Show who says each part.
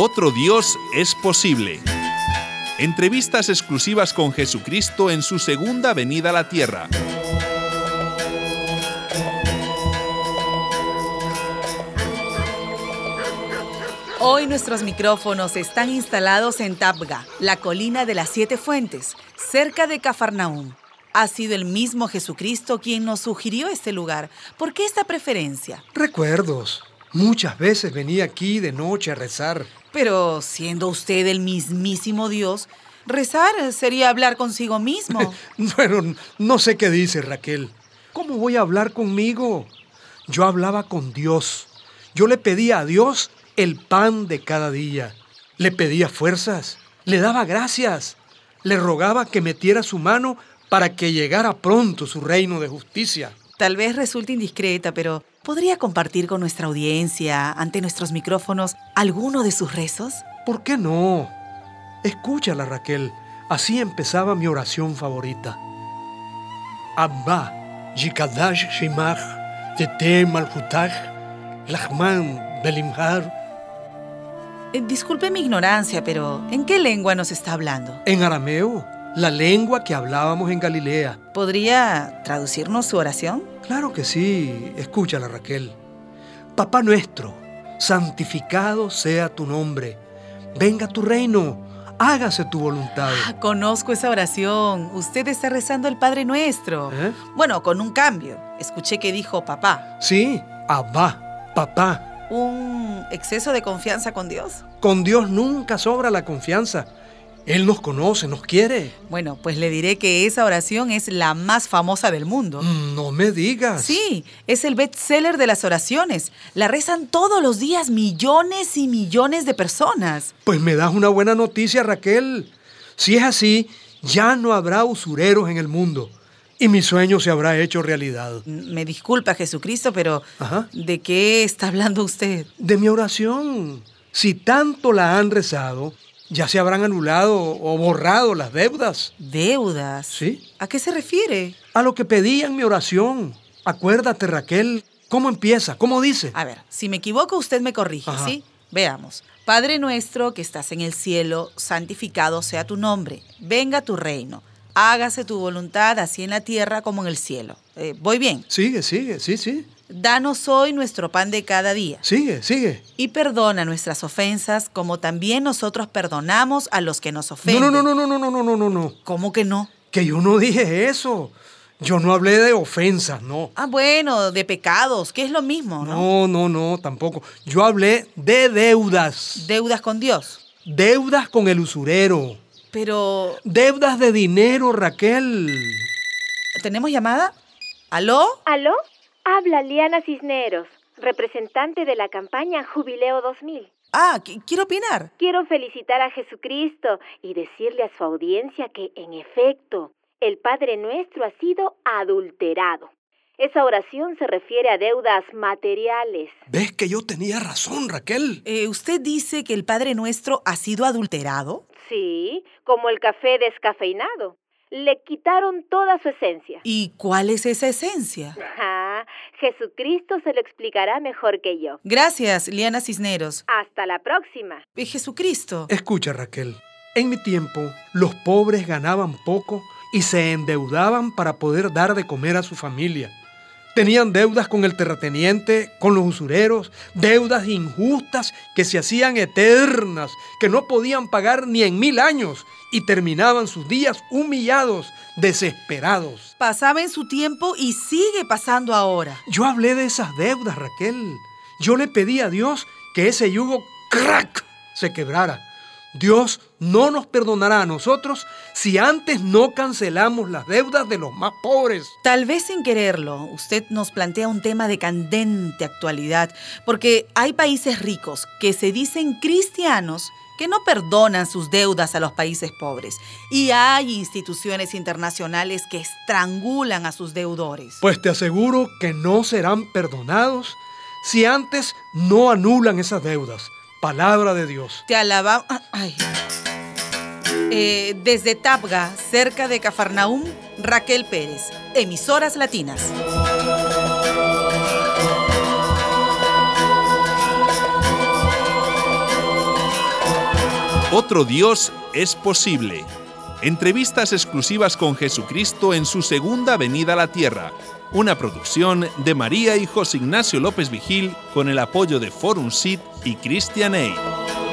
Speaker 1: Otro Dios es posible. Entrevistas exclusivas con Jesucristo en su segunda venida a la tierra.
Speaker 2: Hoy nuestros micrófonos están instalados en Tabga, la colina de las siete fuentes, cerca de Cafarnaúm. Ha sido el mismo Jesucristo quien nos sugirió este lugar. ¿Por qué esta preferencia?
Speaker 3: Recuerdos. Muchas veces venía aquí de noche a rezar.
Speaker 2: Pero siendo usted el mismísimo Dios, rezar sería hablar consigo mismo.
Speaker 3: bueno, no sé qué dice Raquel. ¿Cómo voy a hablar conmigo? Yo hablaba con Dios. Yo le pedía a Dios el pan de cada día. Le pedía fuerzas. Le daba gracias. Le rogaba que metiera su mano para que llegara pronto su reino de justicia.
Speaker 2: Tal vez resulte indiscreta, pero ¿podría compartir con nuestra audiencia, ante nuestros micrófonos, alguno de sus rezos?
Speaker 3: ¿Por qué no? Escúchala, Raquel. Así empezaba mi oración favorita. Abba, Jikadash Shimach, Tete Malhutach, Lachman Belimhar.
Speaker 2: Eh, disculpe mi ignorancia, pero ¿en qué lengua nos está hablando?
Speaker 3: En arameo la lengua que hablábamos en Galilea.
Speaker 2: ¿Podría traducirnos su oración?
Speaker 3: Claro que sí. Escúchala, Raquel. Papá nuestro, santificado sea tu nombre. Venga tu reino. Hágase tu voluntad.
Speaker 2: Ah, conozco esa oración. Usted está rezando el Padre Nuestro. ¿Eh? Bueno, con un cambio. Escuché que dijo papá.
Speaker 3: Sí, Abba, papá.
Speaker 2: ¿Un exceso de confianza con Dios?
Speaker 3: Con Dios nunca sobra la confianza. Él nos conoce, nos quiere.
Speaker 2: Bueno, pues le diré que esa oración es la más famosa del mundo.
Speaker 3: Mm, no me digas.
Speaker 2: Sí, es el bestseller de las oraciones. La rezan todos los días millones y millones de personas.
Speaker 3: Pues me das una buena noticia, Raquel. Si es así, ya no habrá usureros en el mundo y mi sueño se habrá hecho realidad.
Speaker 2: Me disculpa, Jesucristo, pero ¿de qué está hablando usted?
Speaker 3: De mi oración. Si tanto la han rezado, ya se habrán anulado o borrado las deudas.
Speaker 2: ¿Deudas?
Speaker 3: Sí.
Speaker 2: ¿A qué se refiere?
Speaker 3: A lo que pedí en mi oración. Acuérdate, Raquel, ¿cómo empieza? ¿Cómo dice?
Speaker 2: A ver, si me equivoco, usted me corrige, ¿sí? Veamos. Padre nuestro que estás en el cielo, santificado sea tu nombre. Venga tu reino. Hágase tu voluntad así en la tierra como en el cielo. Eh, ¿Voy bien?
Speaker 3: Sigue, sigue, sí, sí.
Speaker 2: Danos hoy nuestro pan de cada día.
Speaker 3: Sigue, sigue.
Speaker 2: Y perdona nuestras ofensas como también nosotros perdonamos a los que nos ofenden.
Speaker 3: No, no, no, no, no, no, no, no, no, no.
Speaker 2: ¿Cómo que no?
Speaker 3: Que yo no dije eso. Yo no hablé de ofensas, no.
Speaker 2: Ah, bueno, de pecados, que es lo mismo, ¿no?
Speaker 3: No, no, no, tampoco. Yo hablé de deudas.
Speaker 2: ¿Deudas con Dios?
Speaker 3: Deudas con el usurero.
Speaker 2: Pero...
Speaker 3: Deudas de dinero, Raquel.
Speaker 2: ¿Tenemos llamada? ¿Aló?
Speaker 4: ¿Aló? Habla Liana Cisneros, representante de la campaña Jubileo 2000.
Speaker 2: Ah, quiero opinar.
Speaker 4: Quiero felicitar a Jesucristo y decirle a su audiencia que, en efecto, el Padre Nuestro ha sido adulterado. Esa oración se refiere a deudas materiales.
Speaker 3: ¿Ves que yo tenía razón, Raquel?
Speaker 2: Eh, ¿Usted dice que el Padre Nuestro ha sido adulterado?
Speaker 4: Sí, como el café descafeinado le quitaron toda su esencia.
Speaker 2: ¿Y cuál es esa esencia?
Speaker 4: Ah, Jesucristo se lo explicará mejor que yo.
Speaker 2: Gracias, Liana Cisneros.
Speaker 4: Hasta la próxima.
Speaker 2: ¿Y Jesucristo?
Speaker 3: Escucha, Raquel. En mi tiempo, los pobres ganaban poco y se endeudaban para poder dar de comer a su familia. Tenían deudas con el terrateniente, con los usureros, deudas injustas que se hacían eternas, que no podían pagar ni en mil años y terminaban sus días humillados, desesperados.
Speaker 2: Pasaba en su tiempo y sigue pasando ahora.
Speaker 3: Yo hablé de esas deudas, Raquel. Yo le pedí a Dios que ese yugo crack se quebrara Dios no nos perdonará a nosotros si antes no cancelamos las deudas de los más pobres.
Speaker 2: Tal vez sin quererlo, usted nos plantea un tema de candente actualidad, porque hay países ricos que se dicen cristianos que no perdonan sus deudas a los países pobres. Y hay instituciones internacionales que estrangulan a sus deudores.
Speaker 3: Pues te aseguro que no serán perdonados si antes no anulan esas deudas. Palabra de Dios.
Speaker 2: Te alabamos. Eh, desde Tabga, cerca de Cafarnaúm, Raquel Pérez. Emisoras Latinas.
Speaker 1: Otro Dios es posible. Entrevistas exclusivas con Jesucristo en su segunda venida a la tierra. Una producción de María y José Ignacio López Vigil con el apoyo de Forum Sit y Christian Aid.